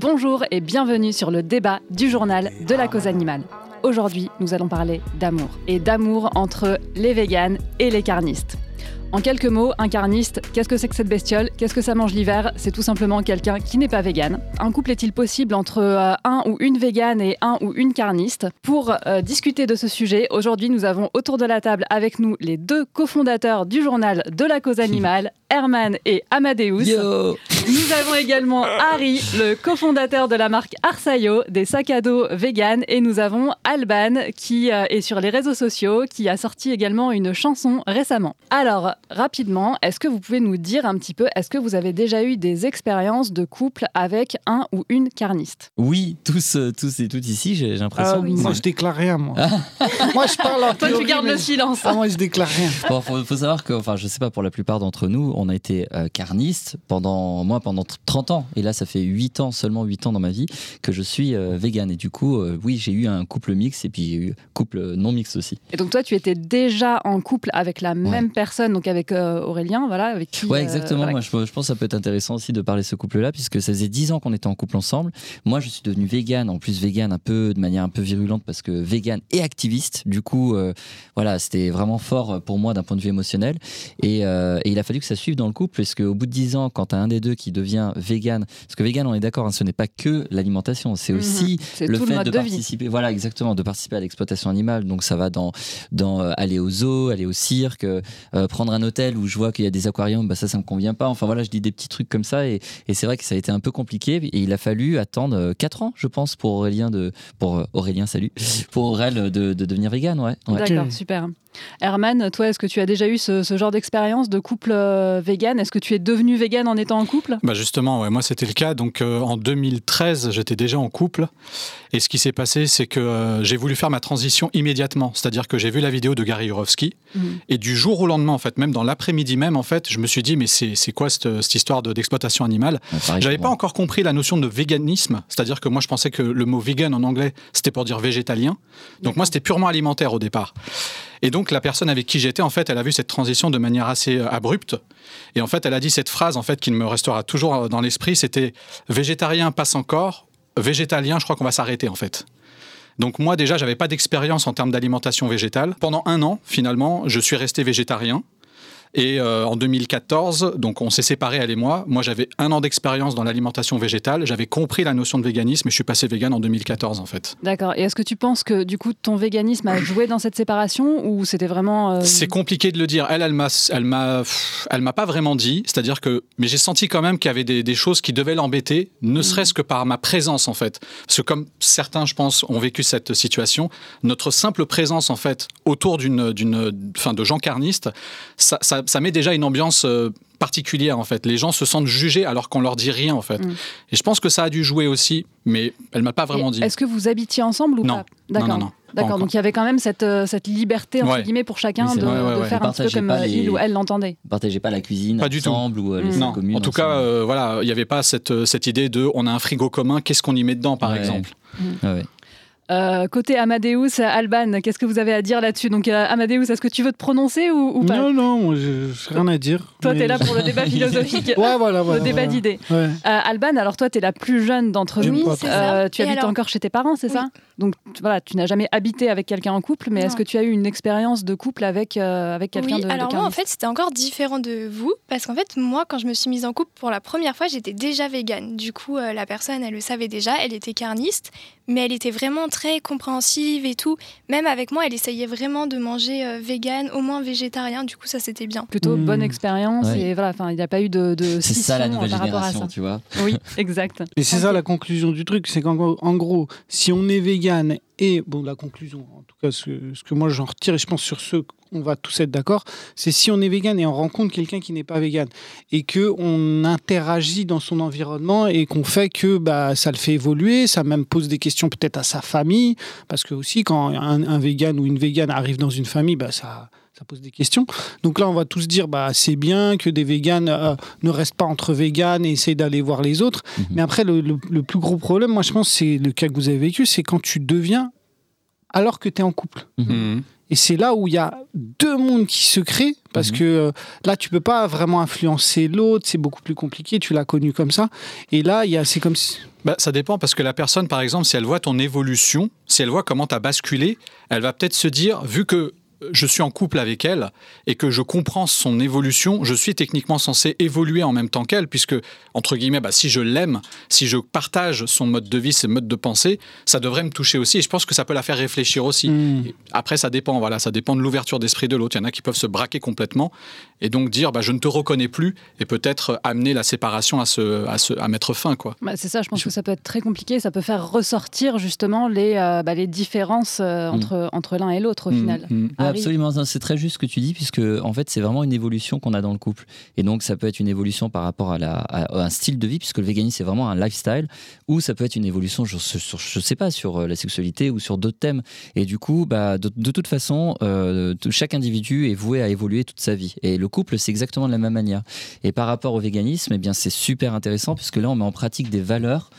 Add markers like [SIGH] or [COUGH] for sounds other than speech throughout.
Bonjour et bienvenue sur le débat du journal de la cause animale. Aujourd'hui, nous allons parler d'amour et d'amour entre les véganes et les carnistes. En quelques mots, un carniste, qu'est-ce que c'est que cette bestiole? Qu'est-ce que ça mange l'hiver? C'est tout simplement quelqu'un qui n'est pas vegan. Un couple est-il possible entre euh, un ou une végane et un ou une carniste? Pour euh, discuter de ce sujet, aujourd'hui nous avons autour de la table avec nous les deux cofondateurs du journal de la cause animale, Herman et Amadeus. Nous avons également Harry, le cofondateur de la marque Arsayo, des sacs à dos vegan. Et nous avons Alban, qui euh, est sur les réseaux sociaux, qui a sorti également une chanson récemment. Alors, rapidement, est-ce que vous pouvez nous dire un petit peu, est-ce que vous avez déjà eu des expériences de couple avec un ou une carniste? Oui, tous, euh, tous et toutes ici, j'ai l'impression. Ah moi, je déclare rien, moi. [LAUGHS] moi, je parle en Toi, tu gardes mais- le silence. Ah, moi, je déclare rien. Bon, faut, faut savoir que, enfin, je sais pas pour la plupart d'entre nous, on a été euh, carniste pendant moi pendant 30 ans et là ça fait 8 ans seulement 8 ans dans ma vie que je suis euh, vegan et du coup euh, oui j'ai eu un couple mixte et puis j'ai eu couple non mixte aussi. Et donc toi, tu étais déjà en couple avec la même personne, donc avec euh, Aurélien, voilà, avec qui. Ouais euh, exactement. voilà. Moi je, je pense que ça peut être intéressant aussi de parler de ce couple là puisque ça faisait 10 ans qu'on était en couple ensemble. Moi je suis devenu vegan en plus vegan un peu de manière un peu virulente parce que vegan et activiste. Du coup euh, voilà c'était vraiment fort pour moi d'un point de vue émotionnel et, euh, et il a fallu que ça suive dans le couple parce qu'au bout de 10 ans quand tu as un des deux qui devient vegan parce que vegan on est d'accord hein, ce n'est pas que l'alimentation c'est Mhm. aussi le fait le de participer voilà exactement de participer à l'exploitation animale donc ça va dans dans euh, aller au zoo aller au cirque euh, euh, prendre un hôtel où je vois qu'il y a des aquariums bah ça ça me convient pas enfin voilà je dis des petits trucs comme ça et, et c'est vrai que ça a été un peu compliqué et il a fallu attendre 4 ans je pense pour Aurélien de pour Aurélien salut pour Aurel de, de devenir vegan ouais, ouais. D'accord, super. Herman, toi, est-ce que tu as déjà eu ce, ce genre d'expérience de couple euh, vegan? Est-ce que tu es devenu vegan en étant en couple? Bah justement, ouais, moi c'était le cas. Donc euh, en 2013, j'étais déjà en couple. Et ce qui s'est passé, c'est que euh, j'ai voulu faire ma transition immédiatement. C'est-à-dire que j'ai vu la vidéo de Gary Yourofsky. Mhm. Et du jour au lendemain, en fait, même dans l'après-midi même, en fait, je me suis dit, mais c'est c'est quoi cette, cette histoire de- d'exploitation animale? Pareil J'avais pas encore compris la notion de véganisme. C'est-à-dire que moi, je pensais que le mot vegan en anglais, c'était pour dire végétalien. Donc moi, c'était purement alimentaire au départ. Et donc la personne avec qui j'étais, en fait, elle a vu cette transition de manière assez euh, abrupte. Et en fait, elle a dit cette phrase, en fait, qui me restera toujours euh, dans l'esprit, c'était végétarien passe encore, végétalien, je crois qu'on va s'arrêter, en fait. Donc moi déjà, j'avais pas d'expérience en termes d'alimentation végétale. Pendant un an, finalement, je suis resté végétarien. Et euh, en 2014, donc on s'est séparés, elle et moi. Moi, j'avais un an d'expérience dans l'alimentation végétale. J'avais compris la notion de véganisme et je suis passé vegan en 2014, en fait. D'accord. Et est-ce que tu penses que du coup ton véganisme a joué dans cette séparation ou c'était vraiment euh, C'est compliqué de le dire. Elle, elle m'a, elle m'a, elle m'a pas vraiment dit. C'est-à-dire que, mais j'ai senti quand même qu'il y avait des, des choses qui devaient l'embêter, ne serait-ce que par ma présence en fait. Parce que comme certains, je pense, ont vécu cette situation, notre simple présence en fait autour d'une, d'une, enfin, de gens carnistes, ça, ça, ça met déjà une ambiance. euh, particulière en fait. Les gens se sentent jugés alors qu'on leur dit rien en fait. Mm. Et je pense que ça a dû jouer aussi, mais elle m'a pas vraiment Et dit. Est-ce que vous habitiez ensemble ou Non. pas Non, D'accord. non, non. pas D'accord. Donc il y avait quand même cette, euh, cette liberté entre Ouais. guillemets pour chacun de, vrai. Ouais, ouais, de ouais. faire un petit peu comme euh, les- il ou elle l'entendait. partagez pas la cuisine Pas du tout. ensemble ou euh, les Mm. Non, communes en tout cas, ensemble. euh, voilà, il n'y avait pas cette, cette idée de on a un frigo commun, qu'est-ce qu'on y met dedans, par Ouais. exemple? Ouais, ouais. Euh, côté Amadeus, Alban, qu'est-ce que vous avez à dire là-dessus? Donc euh, Amadeus, est-ce que tu veux te prononcer ou, ou pas? Non, non, moi, je j'ai rien à dire. Toi, tu es là pour le débat [LAUGHS] philosophique. Ouais, voilà, voilà. le débat voilà. d'idées. Ouais. Euh, Alban, alors toi, tu es la plus jeune d'entre Oui, nous. Euh, tu Et habites alors encore chez tes parents, c'est Oui. ça? Donc tu- voilà, tu n'as jamais habité avec quelqu'un en couple, mais est-ce que tu as eu une expérience de couple avec, euh, avec quelqu'un Oui, de, de alors moi en fait c'était encore différent de vous parce qu'en fait moi quand je me suis mise en couple pour la première fois j'étais déjà végane. Du coup euh, la personne elle le savait déjà, elle était carniste mais elle était vraiment très compréhensive et tout. Même avec moi elle essayait vraiment de manger euh, vegan, au moins végétarien. Du coup ça c'était bien. Plutôt Hmm. bonne expérience Ouais. et voilà, enfin il n'y a pas eu de, de C'est ça la scission nouvelle par rapport à génération, ça. tu vois. Oui, [LAUGHS] exact. Et c'est ça la conclusion du truc, c'est qu'en gros- en gros, si on est vegan et bon, la conclusion, en tout cas, ce, que moi j'en retire, et je pense sur ce on va tous être d'accord, c'est si on est vegan et on rencontre quelqu'un qui n'est pas vegan et que on interagit dans son environnement et qu'on fait que bah ça le fait évoluer, ça même pose des questions peut-être à sa famille parce que aussi quand un, un vegan ou une végane arrive dans une famille, bah ça ça pose des questions. Donc là, on va tous dire, bah, c'est bien que des véganes euh, ne restent pas entre véganes et essayent d'aller voir les autres. Mhm. Mais après, le, le- le plus gros problème, moi, je pense, c'est le cas que vous avez vécu, c'est quand tu deviens alors que tu es en couple. Mhm. Et c'est là où il y a deux mondes qui se créent, parce Mhm. que euh, là, tu peux pas vraiment influencer l'autre, c'est beaucoup plus compliqué, tu l'as connu comme ça. Et là, c'est comme si... bah, Ça dépend parce que la personne, par exemple, si elle voit ton évolution, si elle voit comment tu as basculé, elle va peut-être se dire, vu que je suis en couple avec elle et que je comprends son évolution, je suis techniquement censé évoluer en même temps qu'elle, puisque, entre guillemets, bah, si je l'aime, si je partage son mode de vie, ses modes de pensée, ça devrait me toucher aussi. Et je pense que ça peut la faire réfléchir aussi. Mm. Après, ça dépend, voilà, ça dépend de l'ouverture d'esprit de l'autre. Il y en a qui peuvent se braquer complètement et donc dire, bah, je ne te reconnais plus et peut-être amener la séparation à, se, à, se, à mettre fin. Quoi. Bah, c'est ça, je pense que ça peut être très compliqué. Ça peut faire ressortir justement les, euh, bah, les différences euh, Mm. entre, entre l'un et l'autre au Mm, final. mm. Absolument, c'est très juste ce que tu dis, puisque en fait, c'est vraiment une évolution qu'on a dans le couple. Et donc, ça peut être une évolution par rapport à, un style de vie, puisque le véganisme, c'est vraiment un lifestyle, ou ça peut être une évolution, sur- sais pas, sur euh, la sexualité ou sur d'autres thèmes. Et du coup, bah, de, toute façon, euh, chaque individu est voué à évoluer toute sa vie. Et le couple, c'est exactement de la même manière. Et par rapport au véganisme, eh c'est super intéressant, puisque là, on met en pratique des valeurs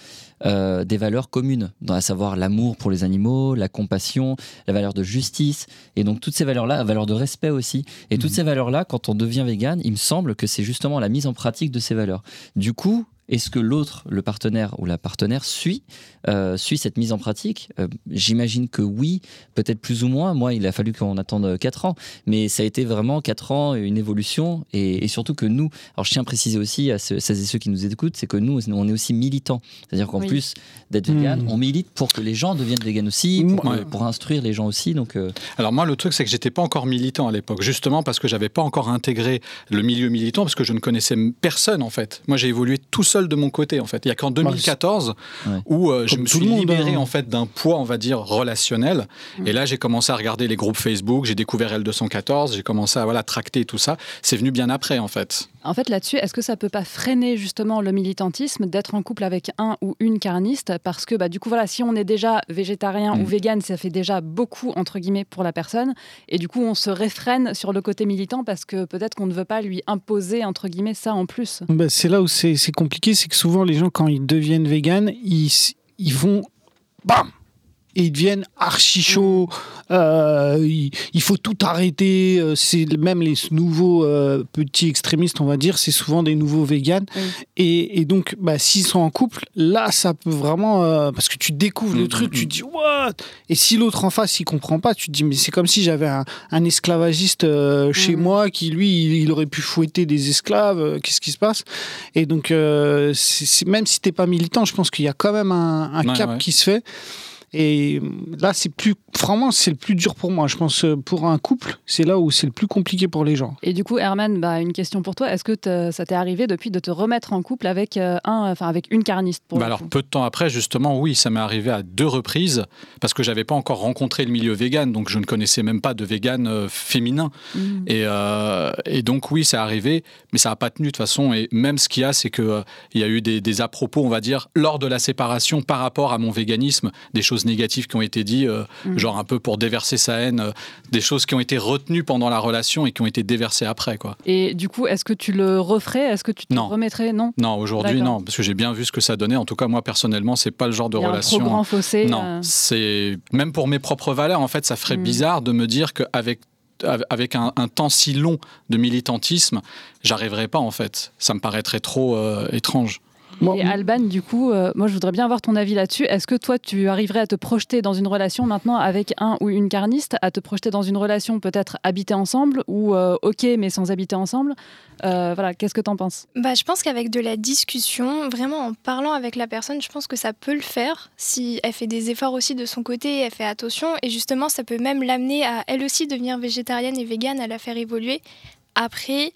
euh, des valeurs communes, à savoir l'amour pour les animaux, la compassion, la valeur de justice, et donc toutes ces valeurs-là, la valeur de respect aussi. Et toutes Mhm. ces valeurs-là, quand on devient vegan, il me semble que c'est justement la mise en pratique de ces valeurs. Du coup, est-ce que l'autre, le partenaire ou la partenaire, suit, euh, suit cette mise en pratique? Euh, J'imagine que oui, peut-être plus ou moins. Moi, il a fallu qu'on attende 4 ans, mais ça a été vraiment 4 ans, une évolution, et, et surtout que nous, alors je tiens à préciser aussi à ceux, celles et ceux qui nous écoutent, c'est que nous, on est aussi militants. C'est-à-dire qu'en Oui. plus d'être vegan, Mhm. on milite pour que les gens deviennent vegan aussi, pour, Ouais. pour instruire les gens aussi. Donc, euh, Alors moi, le truc, c'est que j'étais pas encore militant à l'époque, justement parce que j'avais pas encore intégré le milieu militant, parce que je ne connaissais personne en fait. Moi, j'ai évolué tout seul de mon côté en fait. Il y a qu'en 2014 Ouais. où euh, je me suis libéré hein. en fait d'un poids, on va dire relationnel. Et là, j'ai commencé à regarder les groupes Facebook, j'ai découvert L214, j'ai commencé à voilà tracter tout ça. C'est venu bien après en fait. En fait, là-dessus, est-ce que ça peut pas freiner justement le militantisme d'être en couple avec un ou une carniste? Parce que bah, du coup, voilà, si on est déjà végétarien ou Mm. vegan, ça fait déjà beaucoup, entre guillemets, pour la personne. Et du coup, on se réfrène sur le côté militant parce que peut-être qu'on ne veut pas lui imposer, entre guillemets, ça en plus. Bah, c'est là où c'est compliqué, c'est que souvent les gens, quand ils deviennent véganes, ils, ils vont. Bam et ils deviennent archi chauds. euh, il, il faut tout arrêter. euh, C'est même les nouveaux euh, petits extrémistes, on va dire, c'est souvent des nouveaux véganes. Oui. Et, et donc, bah, s'ils sont en couple, là, ça peut vraiment euh, parce que tu découvres le Mm, truc, mm, tu mm. te dis what? Et si l'autre en face, il comprend pas, tu te dis mais c'est comme si j'avais un, un esclavagiste chez Mm. moi qui lui, il, il aurait pu fouetter des esclaves. Qu'est-ce qui se passe? Et donc, même si t'es pas militant, je pense qu'il y a quand même un, un Ouais, cap ouais. qui se fait. Et là, c'est plus, vraiment, c'est le plus dur pour moi. Je pense euh, pour un couple, c'est là où c'est le plus compliqué pour les gens. Et du coup, Herman, bah, une question pour toi. Est-ce que ça t'est arrivé depuis de te remettre en couple avec, euh, un, enfin, avec une carniste pour Bah alors peu de temps après, justement, oui, ça m'est arrivé à deux reprises parce que j'avais pas encore rencontré le milieu vegan, donc je ne connaissais même pas de vegan euh, féminin. Mm. Et, euh, et donc oui, c'est arrivé, mais ça n'a pas tenu de toute façon. Et même ce qu'il y a, c'est que euh, il y a eu des, des à-propos, on va dire, lors de la séparation par rapport à mon véganisme, des choses négatives qui ont été dites, euh, Mhm. genre un peu pour déverser sa haine, euh, des choses qui ont été retenues pendant la relation et qui ont été déversées après, quoi. Et du coup, est-ce que tu le referais? Est-ce que tu te Non. remettrais? Non? Non, aujourd'hui, non, parce que j'ai bien vu ce que ça donnait. En tout cas, moi personnellement, c'est pas le genre de Il y a un relation. trop grand fossé. Non, euh, c'est même pour mes propres valeurs, en fait, ça ferait Mm. bizarre de me dire qu'avec avec un, un temps si long de militantisme, j'arriverais pas en fait. Ça me paraîtrait trop étrange. Moi, Et Alban, du coup, euh, moi je voudrais bien avoir ton avis là-dessus. Est-ce que toi, tu arriverais à te projeter dans une relation maintenant avec un ou une carniste, à te projeter dans une relation peut-être habiter ensemble ou euh, ok mais sans habiter ensemble? Euh, Voilà, qu'est-ce que t'en penses? Bah, je pense qu'avec de la discussion, vraiment en parlant avec la personne, je pense que ça peut le faire. Si elle fait des efforts aussi de son côté, elle fait attention. Et justement, ça peut même l'amener à elle aussi devenir végétarienne et végane, à la faire évoluer. Après,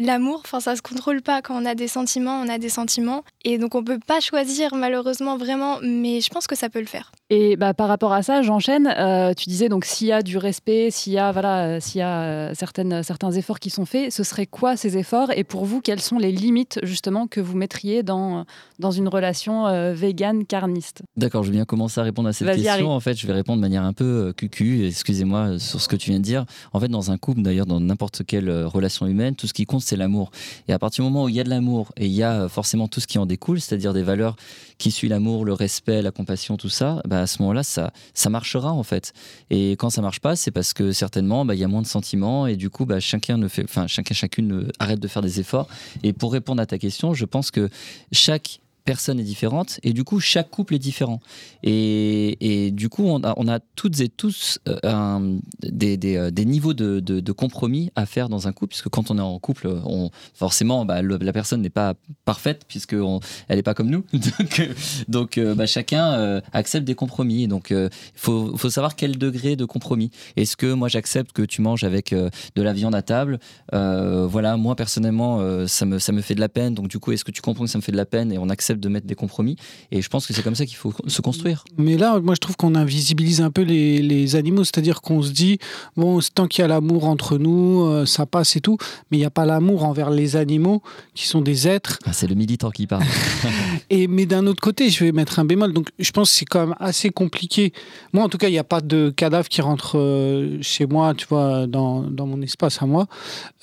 l'amour, enfin, ça se contrôle pas. Quand on a des sentiments, on a des sentiments. Et donc, on peut pas choisir malheureusement vraiment, mais je pense que ça peut le faire. Et bah, par rapport à ça, j'enchaîne. Euh, tu disais donc s'il y a du respect, s'il y a voilà, euh, s'il y a euh, certaines, certains efforts qui sont faits, ce serait quoi ces efforts? Et pour vous, quelles sont les limites justement que vous mettriez dans dans une relation euh, végane carniste? D'accord, je vais bien commencer à répondre à cette Vas-y, question. Harry. En fait, je vais répondre de manière un peu euh, cucu, excusez-moi, sur ce que tu viens de dire. En fait, dans un couple, d'ailleurs, dans n'importe quelle relation humaine, tout ce qui compte, c'est l'amour. Et à partir du moment où il y a de l'amour et il y a euh, forcément tout ce qui en découle, c'est-à-dire des valeurs qui suivent l'amour, le respect, la compassion, tout ça, bah, à ce moment-là, ça, ça marchera en fait. Et quand ça marche pas, c'est parce que certainement, bah, il y a moins de sentiments et du coup, bah, chacun ne fait, enfin, chacun, chacune euh, arrête de faire des efforts. Et pour répondre à ta question, je pense que chaque personne est différente et du coup chaque couple est différent. Et, et du coup on a, toutes et tous euh, euh, des niveaux de, compromis à faire dans un couple puisque quand on est en couple, on, forcément bah, la personne n'est pas parfaite puisque on- elle n'est pas comme nous. [LAUGHS] donc euh, bah, chacun accepte des compromis. Donc il faut, faut savoir quel degré de compromis. Est-ce que moi j'accepte que tu manges avec de la viande à table? Voilà, moi personnellement, ça, me, ça me fait de la peine. Donc du coup, est-ce que tu comprends que ça me fait de la peine? Et on accepte de mettre des compromis Et je pense que c'est comme ça qu'il faut se construire. Mais là, moi, je trouve qu'on invisibilise un peu les, les animaux, c'est-à-dire qu'on se dit, bon, tant qu'il y a l'amour entre nous, euh, ça passe et tout, mais il n'y a pas l'amour envers les animaux, qui sont des êtres. Ah, c'est le militant qui parle. [LAUGHS] Et, mais d'un autre côté, je vais mettre un bémol, donc je pense que c'est quand même assez compliqué. Moi, en tout cas, il n'y a pas de cadavre qui rentre euh, chez moi, tu vois, dans, dans mon espace à moi.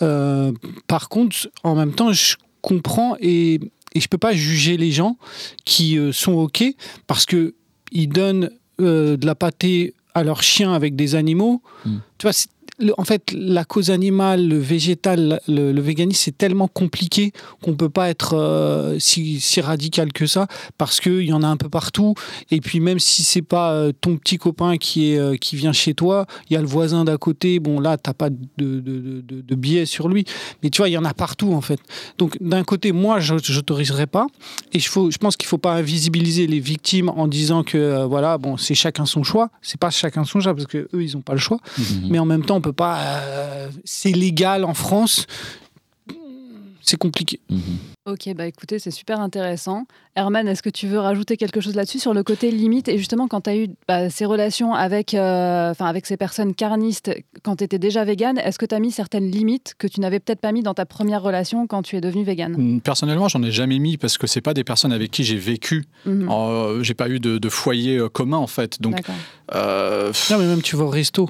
Euh, par contre, en même temps, je comprends et, et je peux pas juger les gens qui euh, sont OK parce que ils donnent euh, de la pâtée à leurs chiens avec des animaux. Mm. Tu vois, c'est- le- en fait, la cause animale, le végétal, le, le véganisme, c'est tellement compliqué qu'on peut pas être euh, si, si radical que ça parce qu'il y en a un peu partout. Et puis, même si c'est pas euh, ton petit copain qui, est, euh, qui vient chez toi, il y a le voisin d'à côté. Bon, là, t'as pas de, de, de, de- de biais sur lui. Mais tu vois, il y en a partout, en fait. Donc, d'un côté, moi, je n'autoriserai pas. Et je, faut, je pense qu'il faut pas invisibiliser les victimes en disant que, voilà, bon, c'est chacun son choix. C'est pas chacun son choix parce que eux, ils ont pas le choix. Mhm. Mais en même temps, on peut pas. euh, c'est légal en France. C'est compliqué. Mhm. Ok, bah écoutez, c'est super intéressant. Herman, est-ce que tu veux rajouter quelque chose là-dessus sur le côté limite? Et justement, quand tu as eu bah, ces relations avec, euh, enfin, avec ces personnes carnistes, quand tu étais déjà végane, est-ce que tu as mis certaines limites que tu n'avais peut-être pas mis dans ta première relation quand tu es devenu végane? Mm, Personnellement, j'en ai jamais mis parce que c'est pas des personnes avec qui j'ai vécu. Mhm. Euh, j'ai pas eu de, de foyer euh, commun en fait. Donc, euh, Non, mais même tu vas au resto.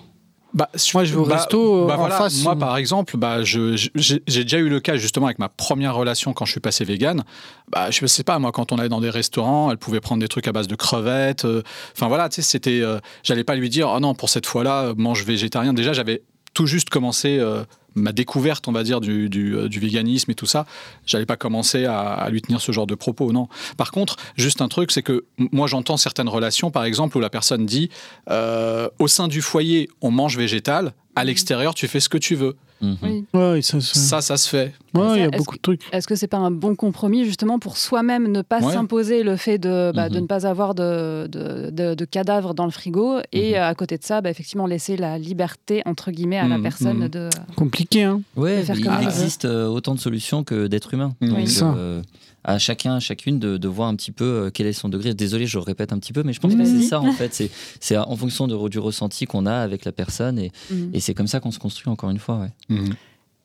Bah, Moi, je vais au bah, resto, euh, bah en voilà, face, Moi, par exemple, bah, je- je- j'ai j'ai déjà eu le cas justement avec ma première relation quand je suis passé vegan. Bah, je sais pas, moi, quand on allait dans des restaurants, elle pouvait prendre des trucs à base de crevettes. euh, Enfin voilà, tu sais, c'était. euh, J'allais pas lui dire, oh non, pour cette fois-là, euh, mange végétarien. Déjà, j'avais tout juste commencé euh, ma découverte, on va dire, euh, du véganisme et tout ça. J'allais pas commencer à, lui tenir ce genre de propos, non. Par contre, juste un truc, c'est que moi, j'entends certaines relations, par exemple, où la personne dit, euh, au sein du foyer, on mange végétal. À l'extérieur, tu fais ce que tu veux. Mhm. Oui. Ouais, ça, ça- Ça, ça se fait. ouais, il y a Est-ce beaucoup de trucs. Est-ce que c'est pas un bon compromis justement pour soi-même ne pas Ouais. s'imposer le fait de, bah, de Mhm. ne pas avoir de, de, de- de cadavres dans le frigo et Mhm. euh, à côté de ça, bah, effectivement laisser la liberté entre guillemets à la mhm. de. Compliqué, hein. Ouais, de faire il existe euh, autant de solutions que d'êtres humains. Oui. Donc, Oui. Ça. euh, à chacun, à chacune de, de voir un petit peu euh, quel est son degré. Désolé, je répète un petit peu, mais je pense que c'est ça en fait. C'est- en fonction de- du ressenti qu'on a avec la personne et, Mhm. et c'est comme ça qu'on se construit encore une fois. Ouais.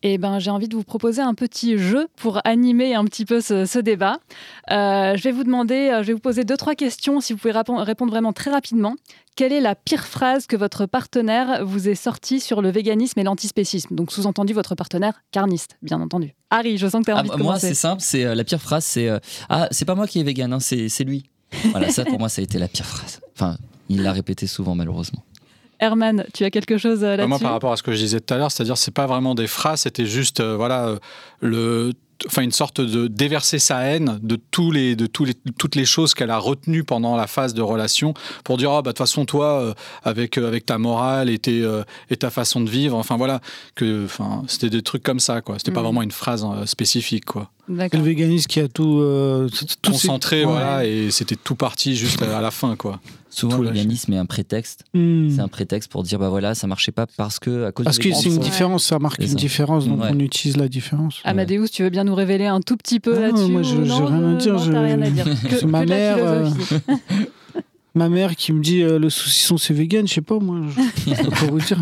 Eh ben, j'ai envie de vous proposer un petit jeu pour animer un petit peu ce, ce débat. Euh, je vais vous demander, euh, je vais vous poser deux trois questions. Si vous pouvez répondre vraiment très rapidement. Quelle est la pire phrase que votre partenaire vous ait sortie sur le véganisme et l'antispécisme? Donc, sous-entendu, votre partenaire carniste, bien entendu. Harry, je sens que tu as Ah, envie de moi, c'est simple. C'est euh, la pire phrase. C'est euh, ah, c'est pas moi qui est vegan, hein, c'est c'est lui. Voilà, ça pour moi, ça a été la pire phrase. Enfin, il l'a répété souvent, malheureusement. Herman, tu as quelque chose euh, Bah, là-dessus moi, par rapport à ce que je disais tout à l'heure, c'est-à-dire, c'est pas vraiment des phrases, c'était juste, euh, voilà, euh, le, enfin, une sorte de déverser sa haine de tous les, de tous les, toutes les choses qu'elle a retenues pendant la phase de relation, pour dire, ah, bah, de toute façon, toi, euh, avec, euh, avec ta morale et, tes, euh, et ta façon de vivre, enfin voilà, que, enfin, c'était des trucs comme ça, quoi. C'était pas Mhm. vraiment une phrase spécifique, quoi. C'est le véganisme qui a tout. euh, ces- Concentré, Ouais. voilà, et c'était tout parti juste à la fin, quoi. Souvent, Tout le véganisme est un prétexte. Hmm. C'est un prétexte pour dire bah voilà, ça marchait pas parce que à cause Parce que c'est une différence, ça marque une ça. différence, donc Ouais. on utilise la différence. Amadeus, tu veux bien nous révéler un tout petit peu Ah non, là-dessus moi, je- non, rien rien à dire. [LAUGHS] Que, C'est ma mère, euh. [LAUGHS] Ma mère qui me dit euh, le saucisson c'est vegan, je sais pas moi. Je [LAUGHS] pas vous dire.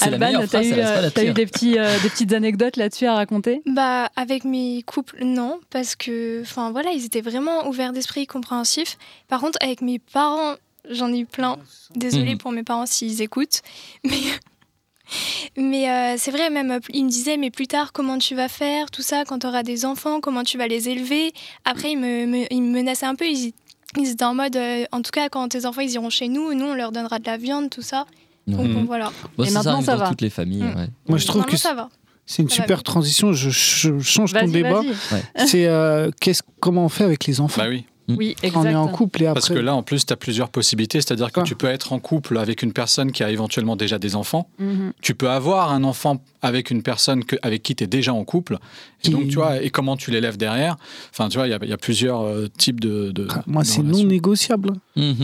Alban, meilleure t'as eu, pas euh, eu des, petits, euh, des petites anecdotes là-dessus à raconter? Bah, avec mes couples, non, parce que, enfin voilà, ils étaient vraiment ouverts d'esprit, compréhensifs. Par contre, avec mes parents, j'en ai eu plein. Désolée Mhm. pour mes parents s'ils écoutent, [LAUGHS] mais. Mais euh, c'est vrai, même, euh, ils me disaient, mais plus tard, comment tu vas faire, tout ça, quand tu auras des enfants, comment tu vas les élever? Après, ils me, me- ils me menaçaient un peu, ils, ils étaient en mode, euh, en tout cas, quand tes enfants, ils iront chez nous, nous, on leur donnera de la viande, tout ça. Donc, Ouais. bon, voilà. Bon, Et ça, maintenant, ça va. toutes les familles. Mm. ouais. Moi je trouve que ça va. c'est une Ça super transition. Je, je change ton débat. vas-y. C'est euh, qu'est-ce comment on fait avec les enfants? Bah oui. Oui, exact. quand on est en couple et après. Parce que là, en plus, tu as plusieurs possibilités. C'est-à-dire que tu peux être en couple avec une personne qui a éventuellement déjà des enfants. Mhm. Tu peux avoir un enfant avec une personne que- avec qui tu es déjà en couple. Et Qui- donc, tu vois, et comment tu l'élèves derrière. Enfin, tu vois, il y a- il y, a plusieurs euh, types de. de Ah, Moi, c'est non négociable. Mhm.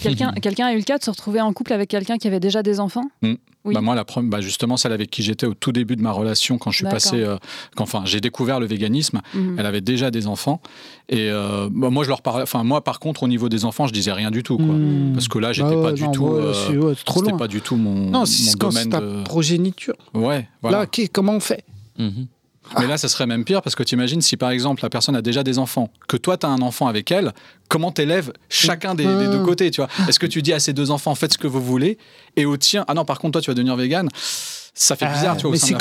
Quelqu'un [LAUGHS] quelqu'un a eu le cas de se retrouver en couple avec quelqu'un qui avait déjà des enfants? Oui. Bah, moi, la première, bah, justement, celle avec qui j'étais au tout début de ma relation, quand je suis passé, euh, quand, enfin, j'ai découvert le véganisme, Mhm. elle avait déjà des enfants. Et euh, bah, moi, je leur parlais. Enfin, moi, par contre, au niveau des enfants, je disais rien du tout, quoi. Hmm. Parce que là, j'étais Ah pas ouais, du non, tout. ouais, euh, c'est ouais, c'est trop C'était loin. pas du tout mon, Non, mon c'est quand c'est domaine ta de. progéniture. Ouais, voilà. Là, ok, comment on fait? Mhm. Mais là, ça serait même pire parce que tu imagines si par exemple la personne a déjà des enfants, que toi tu as un enfant avec elle, comment t'élèves chacun des, des deux Ah. côtés, tu vois? Est-ce que tu dis à ces deux enfants faites ce que vous voulez et au tien, ah non, par contre toi tu vas devenir vegan ça fait bizarre, Ah, tu vois. c'est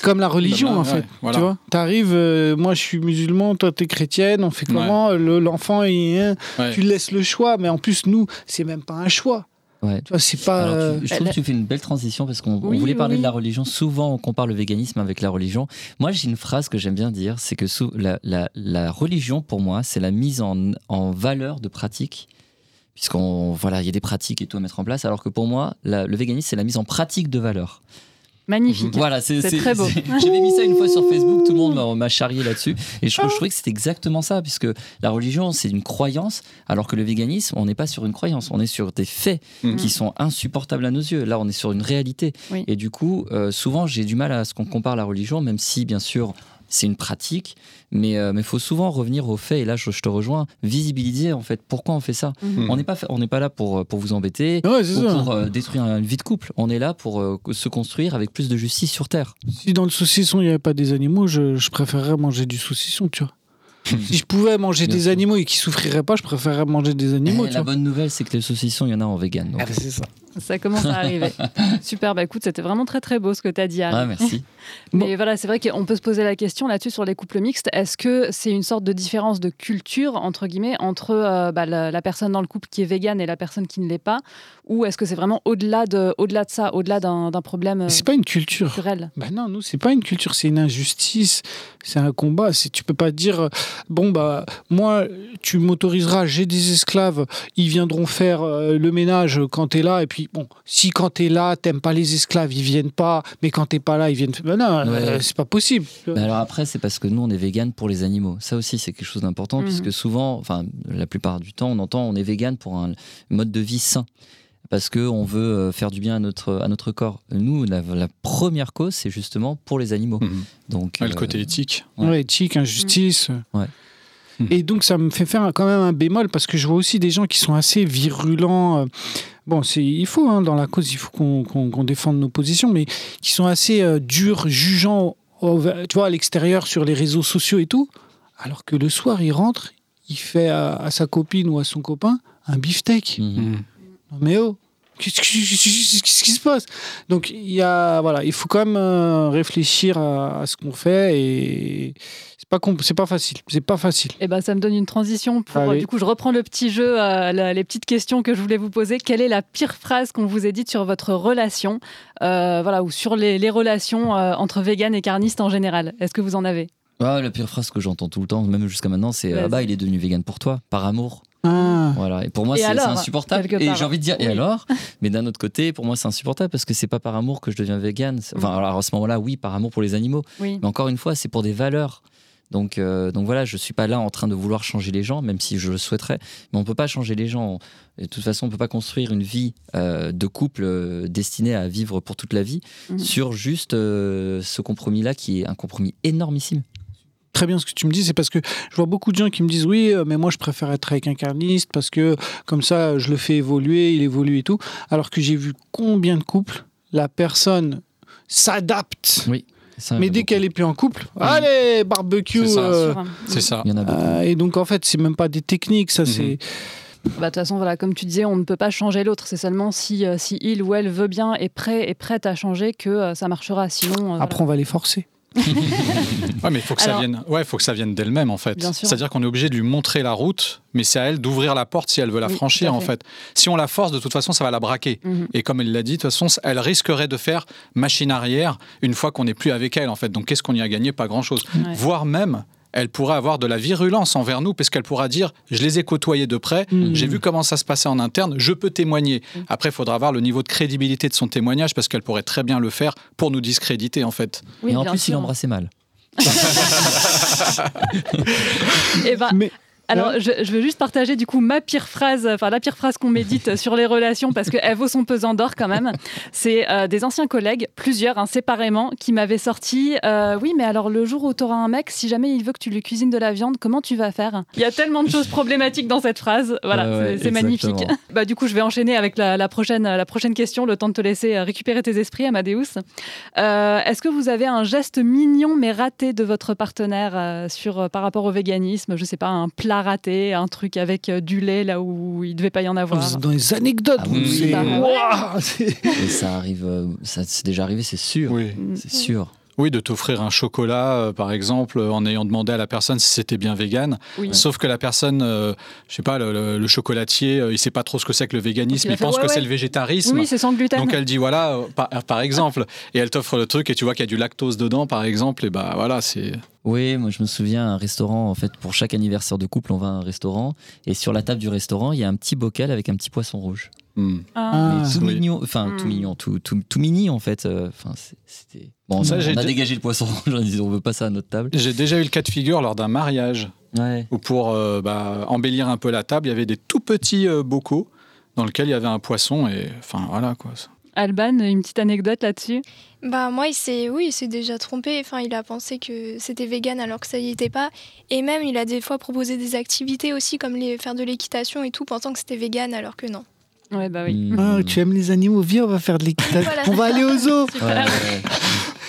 comme- la religion, en ouais, fait. voilà. Tu vois? T'arrives, euh, moi je suis musulman, toi t'es chrétienne, on fait comment? Le- L'enfant, hein, Ouais. tu laisses le choix, mais en plus, nous, c'est même pas un choix. Ouais. Tu vois, c'est pas. Alors, euh, tu- je trouve que tu fais une belle transition parce qu'on on Oui, voulait parler oui. de la religion. Souvent, on compare le véganisme avec la religion. Moi, j'ai une phrase que j'aime bien dire c'est que sous- la, la- la religion, pour moi, c'est la mise en, en valeur de pratiques. Puisqu'on voilà, il y a des pratiques et tout à mettre en place, alors que pour moi, la- le véganisme, c'est la mise en pratique de valeurs. Magnifique. Voilà, c'est très beau. [LAUGHS] J'avais mis ça une fois sur Facebook, tout le monde m'a- charrié là-dessus. Et je, je trouvais que c'était exactement ça, puisque la religion, c'est une croyance, alors que le véganisme, on n'est pas sur une croyance, on est sur des faits Mhm. qui sont insupportables à nos yeux. Là, on est sur une réalité. Oui. Et du coup, euh, souvent, j'ai du mal à ce qu'on compare la religion, même si, bien sûr, c'est une pratique, mais il faut souvent revenir aux faits. Et là, je, je te rejoins, visibiliser en fait pourquoi on fait ça. Mhm. On n'est pas, on n'est pas là pour, pour vous embêter Ouais, ou ça. pour euh, détruire une vie de couple. On est là pour euh, se construire avec plus de justice sur Terre. Si dans le saucisson, il n'y avait pas des animaux, je, je préférerais manger du saucisson, tu vois. [LAUGHS] si je pouvais manger Bien des sûr. animaux et qui souffriraient pas, je préférerais manger des animaux, Eh, tu la vois. bonne nouvelle, c'est que les saucissons, il y en a en vegan. donc. Ah, c'est ça. Ça commence à arriver. [LAUGHS] Super, bah écoute, c'était vraiment très très beau ce que tu as dit, Harry. Ah, merci. Mais voilà, c'est vrai qu'on peut se poser la question là-dessus sur les couples mixtes. Est-ce que c'est une sorte de différence de culture, entre guillemets, entre euh, bah, la, la personne dans le couple qui est végane et la personne qui ne l'est pas? Ou est-ce que c'est vraiment au-delà de, au -delà de ça, au-delà d'un problème euh, c'est pas une culture. culturel? Ben non, nous, c'est pas une culture, c'est une injustice, c'est un combat. Tu peux pas dire, euh, bon, bah, moi, tu m'autoriseras, j'ai des esclaves, ils viendront faire euh, le ménage quand t'es là, et puis, bon, si quand t'es là, t'aimes pas les esclaves, ils viennent pas, mais quand t'es pas là, ils viennent. Ben non, euh, c'est pas possible. Mais alors après, c'est parce que nous, on est vegan pour les animaux. Ça aussi, c'est quelque chose d'important, Mhm. puisque souvent, enfin, la plupart du temps, on entend on est vegan pour un mode de vie sain. Parce qu'on veut euh, faire du bien à notre, à notre corps. Nous, la, la première cause, c'est justement pour les animaux. Mhm. Donc, Ouais, le euh, côté éthique. Ouais. Ouais, éthique, injustice. Ouais. Et donc, ça me fait faire quand même un bémol parce que je vois aussi des gens qui sont assez virulents. euh, Bon, c'est, il faut, hein, dans la cause, il faut qu'on, défende nos positions, mais qui sont assez euh, durs, jugeants, tu vois, à l'extérieur, sur les réseaux sociaux et tout. Alors que le soir, il rentre, il fait à, à sa copine ou à son copain un beefsteak. Non, Mais oh Qu'est-ce qui, se passe? Donc il y a voilà, il faut quand même euh, réfléchir à, à ce qu'on fait et c'est pas c'est pas facile, c'est pas facile. Eh ben, ça me donne une transition pour. Allez. Du coup, je reprends le petit jeu, euh, la- les petites questions que je voulais vous poser. Quelle est la pire phrase qu'on vous ait dite sur votre relation, euh, voilà, ou sur les, les relations euh, entre vegan et carniste en général? Est-ce que vous en avez? Ah, la pire phrase que j'entends tout le temps, même jusqu'à maintenant, c'est. Ah bah, il est devenu vegan pour toi, par amour. Ah. Voilà. Et pour moi, c'est insupportable. Et j'ai envie de dire, et alors [LAUGHS] Mais d'un autre côté, pour moi, c'est insupportable parce que c'est pas par amour que je deviens vegan. Enfin, Mhm. alors à ce moment-là, oui, par amour pour les animaux. Oui. Mais encore une fois, c'est pour des valeurs. Donc, euh, donc voilà, je suis pas là en train de vouloir changer les gens, même si je le souhaiterais. Mais on peut pas changer les gens. Et de toute façon, on peut pas construire une vie euh, de couple euh, destinée à vivre pour toute la vie Mhm. sur juste euh, ce compromis-là qui est un compromis énormissime. Très bien ce que tu me dis, c'est parce que je vois beaucoup de gens qui me disent oui, euh, mais moi je préfère être avec un carniste parce que comme ça je le fais évoluer, il évolue et tout. Alors que j'ai vu combien de couples la personne s'adapte, Oui. Ça, mais dès qu'elle est plus en couple, allez barbecue. C'est ça. euh, ça. Il y en a euh, et donc en fait c'est même pas des techniques, ça Mhm. c'est Bah, De toute façon, voilà, comme tu disais, on ne peut pas changer l'autre. C'est seulement si, euh, si il ou elle veut bien et prêt et prête à changer que euh, ça marchera. Sinon, euh, après on va les forcer. Ouais, mais il faut que Alors- ça vienne. Ouais, faut que ça vienne d'elle-même en fait. C'est-à-dire qu'on est obligé de lui montrer la route, mais c'est à elle d'ouvrir la porte si elle veut la Oui, franchir en fait. Si on la force, de toute façon, ça va la braquer. Mhm. Et comme elle l'a dit, de toute façon, elle risquerait de faire machine arrière une fois qu'on n'est plus avec elle en fait. Donc qu'est-ce qu'on y a gagné? Pas grand-chose. Ouais. Voire même elle pourrait avoir de la virulence envers nous parce qu'elle pourra dire je les ai côtoyés de près, Mm. j'ai vu comment ça se passait en interne, je peux témoigner. Après, il faudra voir le niveau de crédibilité de son témoignage parce qu'elle pourrait très bien le faire pour nous discréditer en fait. Oui, et en plus, sûr. il embrassait mal. [LAUGHS] [LAUGHS] Eh ben, Mais Alors, je, je veux juste partager du coup ma pire phrase, enfin la pire phrase qu'on médite [LAUGHS] sur les relations parce qu'elle vaut son pesant d'or quand même. C'est euh, des anciens collègues, plusieurs hein, séparément, qui m'avaient sorti euh, Oui, mais alors le jour où tu auras un mec, si jamais il veut que tu lui cuisines de la viande, comment tu vas faire? Il y a tellement de choses problématiques dans cette phrase. Voilà, ouais, c'est- magnifique. Bah, du coup, je vais enchaîner avec la, la prochaine, la prochaine question, le temps de te laisser euh, récupérer tes esprits, Amadeus. Euh, Est-ce que vous avez un geste mignon mais raté de votre partenaire sur, par rapport au véganisme? Je sais pas, un plat raté, un truc avec euh, du lait là où il devait pas y en avoir. Vous êtes dans les anecdotes. Ah vous, oui, c'est- bah ouais. C'est- Et ça arrive, euh, ça c'est déjà arrivé, c'est sûr. Oui. C'est sûr. Oui, de t'offrir un chocolat, euh, par exemple, euh, en ayant demandé à la personne si c'était bien vegan. Oui. Sauf que la personne, euh, je sais pas, le, le- le chocolatier, euh, il sait pas trop ce que c'est que le véganisme. Il pense ouais, que ouais. c'est le végétarisme. Oui, oui, c'est sans gluten. Donc elle dit voilà, euh, par, par exemple, et elle t'offre le truc et tu vois qu'il y a du lactose dedans, par exemple, et bah voilà, c'est. Oui, moi je me souviens, un restaurant, en fait, pour chaque anniversaire de couple, on va à un restaurant, et sur la table du restaurant, il y a un petit bocal avec un petit poisson rouge. Hmm. Ah. Mais tout oui. mignon, enfin tout mignon, tout, tout, tout mini en fait. euh, Enfin, c'était. Bon, Ça, on, j'ai a dé- dégagé le poisson [LAUGHS] on dit on veut pas ça à notre table. J'ai déjà eu le cas de figure lors d'un mariage Ouais. où pour euh, bah, embellir un peu la table, il y avait des tout petits euh, bocaux dans lesquels il y avait un poisson et enfin voilà quoi. Alban, une petite anecdote là-dessus? Bah moi il s'est oui il s'est déjà trompé enfin il a pensé que c'était vegan alors que ça y était pas et même il a des fois proposé des activités aussi comme les faire de l'équitation et tout pensant que c'était vegan alors que non Ouais, bah oui. Mm. Ah, tu aimes les animaux, viens, on va faire de l'équitation. Voilà. On va aller au zoo. [LAUGHS] Ouais, ouais, ouais.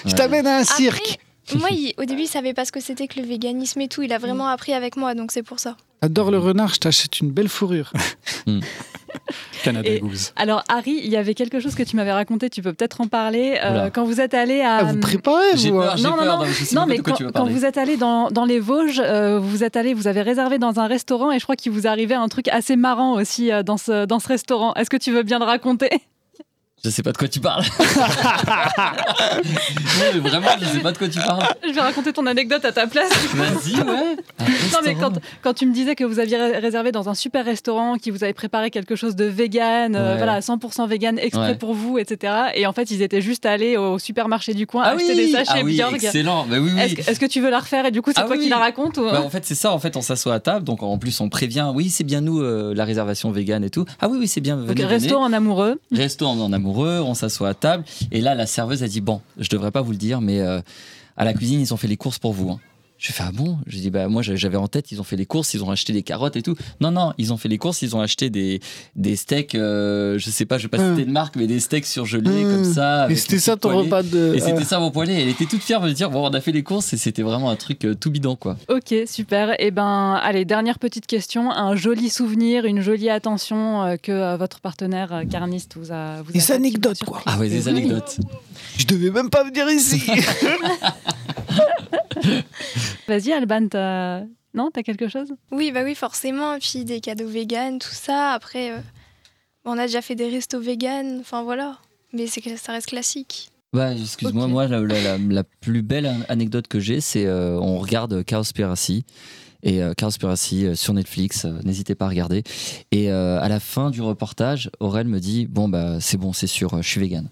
Je t'amène à un cirque. Après, moi il- au début il savait pas ce que c'était que le véganisme et tout il a vraiment appris avec moi donc c'est pour ça Adore le renard, je t'achète une belle fourrure. [LAUGHS] [LAUGHS] Canada Et- Goose. Alors, Harry, il y avait quelque chose que tu m'avais raconté, tu peux peut-être en parler. euh, quand vous êtes allé à. Ah, vous préparez, J'ai vous. peur, hein. Non, non, peur, non. Non, mais quand, vous êtes allé dans, dans les Vosges, euh, vous êtes allé, vous avez réservé dans un restaurant et je crois qu'il vous arrivé un truc assez marrant aussi euh, dans ce, dans ce restaurant. Est-ce que tu veux bien le raconter? Je sais pas de quoi tu parles. [LAUGHS] non, mais vraiment, je sais pas de quoi tu parles. Je vais raconter ton anecdote à ta place. Vas-y, ouais. [LAUGHS] Non, mais quand, quand tu me disais que vous aviez ré- réservé dans un super restaurant, qui vous avait préparé quelque chose de vegan, euh, voilà, 100% vegan exprès Ouais. pour vous, etc. Et en fait, ils étaient juste allés au supermarché du coin Ah acheter oui, des sachets ah oui, excellent. Bah oui, oui. Est-ce que, tu veux la refaire Et du coup, c'est Ah toi qui la raconte ou... Bah, en fait, c'est ça. En fait, on s'assoit à table, donc en plus on prévient. Oui, c'est bien nous euh, la réservation vegan et tout. Ah oui, oui, c'est bien. Donc, Venez, resto venez. en amoureux. Resto en, en On s'assoit à table et là, la serveuse a dit bon, je devrais pas vous le dire, mais euh, à la cuisine, ils ont fait les courses pour vous. hein. Je fais ah bon? Je dis bah moi j'avais en tête ils ont fait les courses ils ont acheté des carottes et tout non non ils ont fait les courses ils ont acheté des des steaks euh, je sais pas je vais pas Hum. citer de marque mais des steaks surgelés Hum. comme ça Et c'était ça ton poêlée. repas de. et c'était Ah. ça mon poêlé elle était toute fière de dire bon on a fait les courses et c'était vraiment un truc euh, tout bidon quoi Ok, super. Et ben, allez, dernière petite question. Un joli souvenir, une jolie attention euh, que euh, votre partenaire euh, carniste vous a. Vous a Des a anecdotes, quoi. ah ouais des Oui. anecdotes Je devais même pas venir ici. [LAUGHS] [LAUGHS] Vas-y, Alban, t'as... Non, t'as quelque chose? Oui bah oui forcément et puis des cadeaux vegan tout ça après euh, on a déjà fait des restos vegan enfin voilà mais c'est que ça reste classique Bah, excuse-moi, moi, la, la- la- la plus belle an- anecdote que j'ai, c'est euh, on regarde Cowspiracy. Et euh, Cowspiracy euh, sur Netflix, euh, n'hésitez pas à regarder. Et euh, à la fin du reportage, Aurel me dit Bon, bah, c'est bon, c'est sûr, euh, je suis vegan.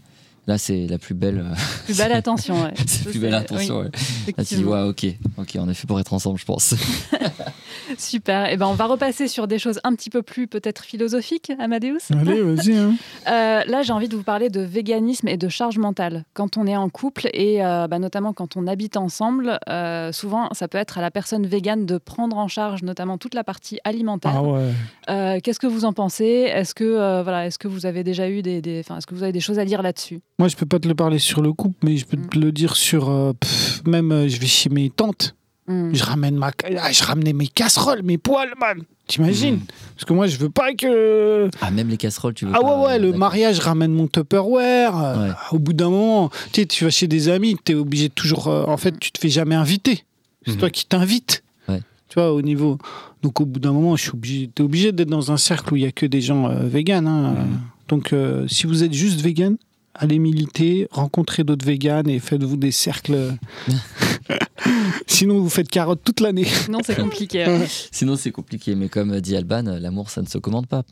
Là, c'est la plus belle, euh, Plus belle [LAUGHS] attention, ouais. c'est la plus belle attention. oui, ouais. Là, tu dis. Ouais, ok, ok, on est fait pour être ensemble, je pense. [LAUGHS] Super. Et ben, on va repasser sur des choses un petit peu plus peut-être philosophiques, Amadeus. Allez, [LAUGHS] vas-y. hein. Euh, là, j'ai envie de vous parler de véganisme et de charge mentale. Quand on est en couple et euh, bah, notamment quand on habite ensemble, euh, souvent, ça peut être à la personne végane de prendre en charge notamment toute la partie alimentaire. Ah ouais. Euh, Qu'est-ce que vous en pensez? Est-ce que euh, voilà, est-ce que vous avez déjà eu des, des- enfin, est-ce que vous avez des choses à dire là-dessus? Moi, je peux pas te le parler sur le couple, mais je peux te le dire sur. euh, pff, même, euh, je vais chez mes tantes. Hmm. Je ramène ma, ah, je ramenais mes casseroles, mes poêles, man. T'imagines Parce que moi, je veux pas que. Ah, même les casseroles, tu veux Ah pas, ouais, ouais, euh, le mariage ramène mon Tupperware. euh, Ouais. Au bout d'un moment, tu sais, tu vas chez des amis, tu es obligé de toujours. euh, en fait, tu te fais jamais inviter. C'est Mhm. toi qui t'invites. Ouais. Tu vois, au niveau. Donc, au bout d'un moment, je suis obligé. T'es obligé d'être dans un cercle où il y a que des gens euh, véganes. hein. Mhm. Donc, euh, si vous êtes juste vegan, allez militer, rencontrez d'autres véganes et faites-vous des cercles. [LAUGHS] Sinon, vous faites carotte toute l'année. Non, c'est compliqué. ouais. [LAUGHS] Sinon, c'est compliqué. Mais comme dit Alban, l'amour, ça ne se commande pas.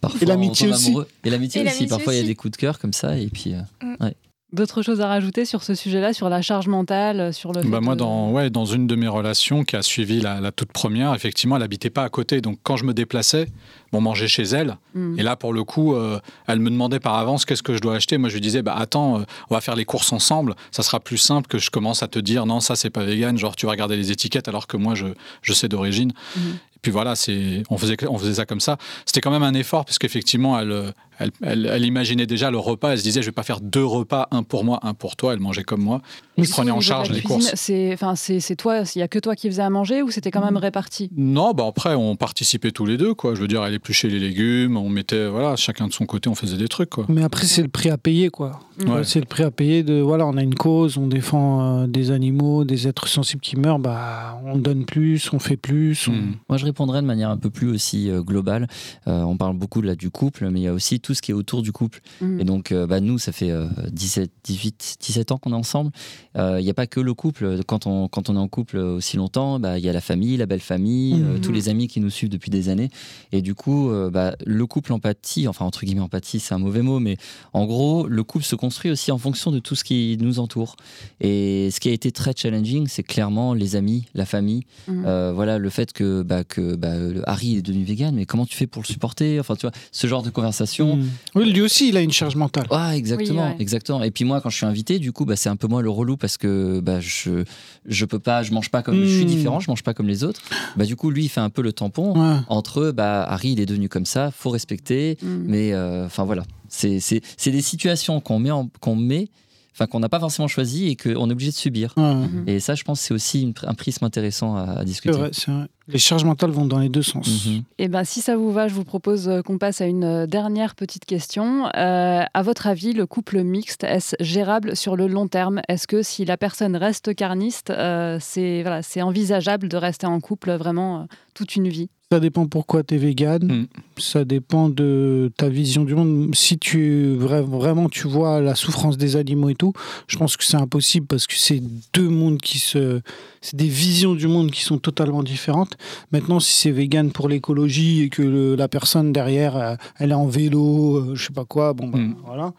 Parfois, Et l'amitié on tombe aussi. amoureux. Et l'amitié aussi. Parfois, il y a des coups de cœur comme ça. Et puis, euh, D'autres choses à rajouter sur ce sujet-là, sur la charge mentale, sur le. Bah moi, de- dans, ouais, dans une de mes relations qui a suivi la, la toute première, effectivement, elle habitait pas à côté. Donc, quand je me déplaçais, bon, manger chez elle. Mm. Et là, pour le coup, euh, elle me demandait par avance qu'est-ce que je dois acheter. Moi, je lui disais, bah attends, euh, on va faire les courses ensemble. Ça sera plus simple que je commence à te dire, non, ça, c'est pas vegan. Genre, tu vas regarder les étiquettes alors que moi, je, je sais d'origine. Mhm. Puis voilà, c'est, on, faisait, ça comme ça. C'était quand même un effort parce qu'effectivement, elle, elle, elle, elle imaginait déjà le repas. Elle se disait, je vais pas faire deux repas, un pour moi, un pour toi. Elle mangeait comme moi. Prenais au en charge les cuisine, courses. C'est, enfin, c'est, c'est toi, il y a que toi qui faisais à manger ou c'était quand même réparti? Non, bah après, on participait tous les deux, quoi. Je veux dire, elle épluchait les légumes, on mettait, voilà, chacun de son côté, on faisait des trucs, quoi. Mais après, c'est le prix à payer, quoi. Ouais. C'est le prix à payer de, voilà, on a une cause, on défend euh, des animaux, des êtres sensibles qui meurent, bah, on donne plus, on fait plus. on- Mm. Moi, je répondrais de manière un peu plus aussi euh, globale. Euh, on parle beaucoup là du couple, mais il y a aussi tout ce qui est autour du couple. Mm. Et donc, euh, bah, nous, ça fait euh, 17, 18, 17 ans qu'on est ensemble. Euh, Il n'y a pas que le couple. Quand on, quand on est en couple aussi longtemps, bah, il y a la famille, la belle famille, euh, Mhm. tous les amis qui nous suivent depuis des années. Et du coup, euh, bah, le couple empathie, enfin, entre guillemets, empathie, c'est un mauvais mot, mais en gros, le couple se construit aussi en fonction de tout ce qui nous entoure. Et ce qui a été très challenging, c'est clairement les amis, la famille. Mhm. Euh, voilà, le fait que, bah, que bah, Harry est devenu vegan, mais comment tu fais pour le supporter? Enfin, tu vois, ce genre de conversation. Mm. Oui, lui aussi, il a une charge mentale. Ah, exactement, Oui, ouais. exactement. Et puis moi, quand je suis invité, du coup, bah, c'est un peu moins le relou parce que bah, je je peux pas, je mange pas comme, je suis Mm. différent, je mange pas comme les autres. Bah, du coup, lui, il fait un peu le tampon Ouais. entre, bah, Harry, il est devenu comme ça, faut respecter. Mm. Mais euh, enfin voilà, c'est c'est c'est des situations qu'on met qu'on met, enfin qu'on n'a pas forcément choisi et qu'on est obligé de subir. Ouais. Mhm. Et ça, je pense, que c'est aussi une- un prisme intéressant à, à C'est discuter. vrai, c'est vrai. Les charges mentales vont dans les deux sens. Mhm. Eh ben, si ça vous va, je vous propose euh, qu'on passe à une euh, dernière petite question. Euh, à votre avis, le couple mixte, est-ce gérable sur le long terme? Est-ce que si la personne reste carniste, euh, c'est voilà, c'est envisageable de rester en couple vraiment euh, toute une vie? Ça dépend pourquoi tu es vegan. Mm. Ça dépend de ta vision du monde. Si tu vra- vraiment tu vois la souffrance des animaux et tout, je pense que c'est impossible parce que c'est deux mondes qui se, c'est des visions du monde qui sont totalement différentes. Maintenant, si c'est vegan pour l'écologie et que le- la personne derrière, euh, elle est en vélo, euh, je sais pas quoi, bon bah, Mm. voilà.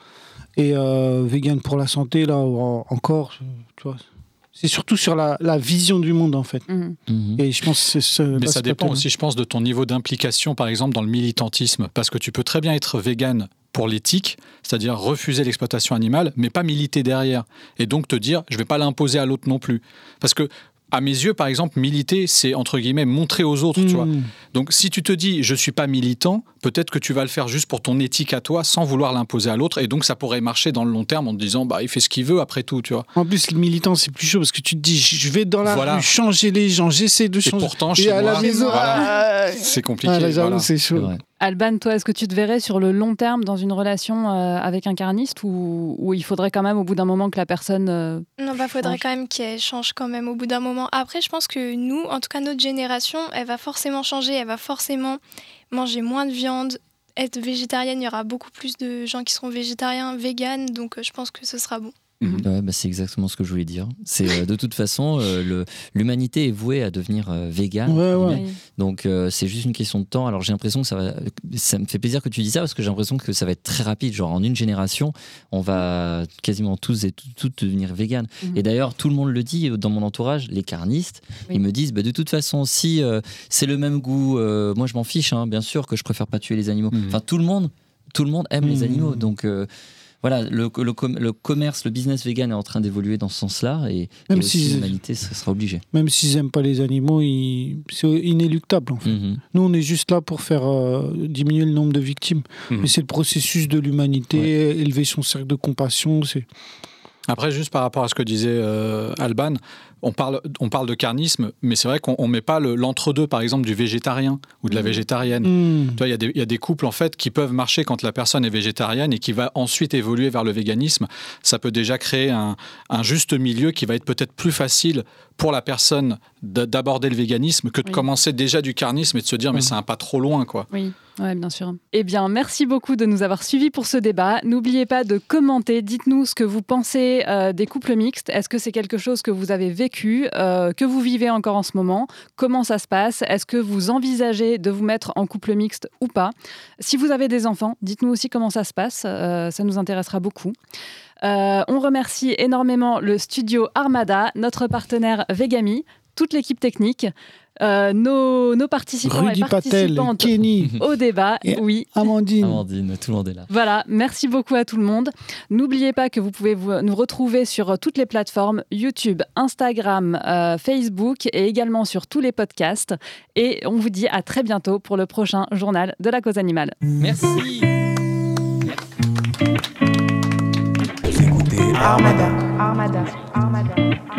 Et euh, vegan pour la santé là ou en- encore, tu vois. C'est surtout sur la, la vision du monde en fait. Mhm. Mhm. Et je pense que c'est ce. Mais là, ça dépend aussi, je pense, de ton niveau d'implication, par exemple, dans le militantisme. Parce que tu peux très bien être vegan pour l'éthique, c'est-à-dire refuser l'exploitation animale, mais pas militer derrière. Et donc te dire, je vais pas l'imposer à l'autre non plus. Parce que, à mes yeux, par exemple, militer, c'est entre guillemets montrer aux autres, tu vois. Mm. Donc si tu te dis, je suis pas militant, peut-être que tu vas le faire juste pour ton éthique à toi, sans vouloir l'imposer à l'autre. Et donc ça pourrait marcher dans le long terme en te disant, bah il fait ce qu'il veut après tout, tu vois. En plus, le militant, c'est plus chaud parce que tu te dis, je vais dans la Voilà. rue changer les gens, j'essaie de Et changer. pourtant, Et chez à la maison, voilà, ah, c'est compliqué. ah, voilà. C'est chaud. Alban, toi, est-ce que tu te verrais sur le long terme dans une relation euh, avec un carniste ou, ou il faudrait quand même au bout d'un moment que la personne... euh, Non, bah faudrait quand même qu'elle change quand même au bout d'un moment. Après, je pense que nous, en tout cas notre génération, elle va forcément changer, elle va forcément manger moins de viande, être végétarienne. Il y aura beaucoup plus de gens qui seront végétariens, véganes, donc euh, je pense que ce sera bon. Ouais, bah, c'est exactement ce que je voulais dire. C'est euh, de toute façon, euh, l'humanité est vouée à devenir euh, végane. Ouais, ouais. oui. Donc euh, c'est juste une question de temps. Alors j'ai l'impression que ça va. Ça me fait plaisir que tu dis ça parce que j'ai l'impression que ça va être très rapide. Genre en une génération, on va quasiment tous et tout- toutes devenir véganes. Mhm. Et d'ailleurs, tout le monde le dit dans mon entourage, les carnistes, Oui. ils me disent bah, de toute façon, si c'est le même goût, moi je m'en fiche, hein, bien sûr que je préfère pas tuer les animaux. Mhm. Enfin, tout le monde, tout le monde aime les Mhm. animaux. Donc euh, voilà, le, le com- le commerce, le business vegan est en train d'évoluer dans ce sens-là et, Même et aussi si- l'humanité ce sera obligée. Même s'ils n'aiment pas les animaux, ils- c'est inéluctable. En fait. Mhm. Nous, on est juste là pour faire euh, diminuer le nombre de victimes. Mhm. Mais c'est le processus de l'humanité, élever son cercle de compassion. C'est Après, juste par rapport à ce que disait euh, Alban, on parle, on parle de carnisme, mais c'est vrai qu'on ne met pas le- l'entre-deux, par exemple, du végétarien ou de la Mhm. végétarienne. Mm. Vois, il y, a des- il y a des couples en fait qui peuvent marcher quand la personne est végétarienne et qui va ensuite évoluer vers le véganisme. Ça peut déjà créer un, un juste milieu qui va être peut-être plus facile pour la personne d'aborder le véganisme que de Oui. commencer déjà du carnisme et de se dire mais Mhm. c'est un pas trop loin quoi. Oui, ouais, bien sûr. Eh bien, merci beaucoup de nous avoir suivis pour ce débat. N'oubliez pas de commenter. Dites-nous ce que vous pensez euh, des couples mixtes. Est-ce que c'est quelque chose que vous avez vécu euh, que vous vivez encore en ce moment, comment ça se passe, est-ce que vous envisagez de vous mettre en couple mixte ou pas? Si vous avez des enfants, dites-nous aussi comment ça se passe, euh, ça nous intéressera beaucoup. On remercie énormément le studio Armada, notre partenaire Vegami, toute l'équipe technique, euh, nos, nos participants Rudy et Patel, Kenny, [LAUGHS] au débat. Et- Oui, Amandine. Amandine, tout le monde est là. voilà, merci beaucoup à tout le monde. N'oubliez pas que vous pouvez vous- nous retrouver sur toutes les plateformes YouTube, Instagram, euh, Facebook et également sur tous les podcasts. Et on vous dit à très bientôt pour le prochain journal de la cause animale. Merci. Armada. Armada. Armada.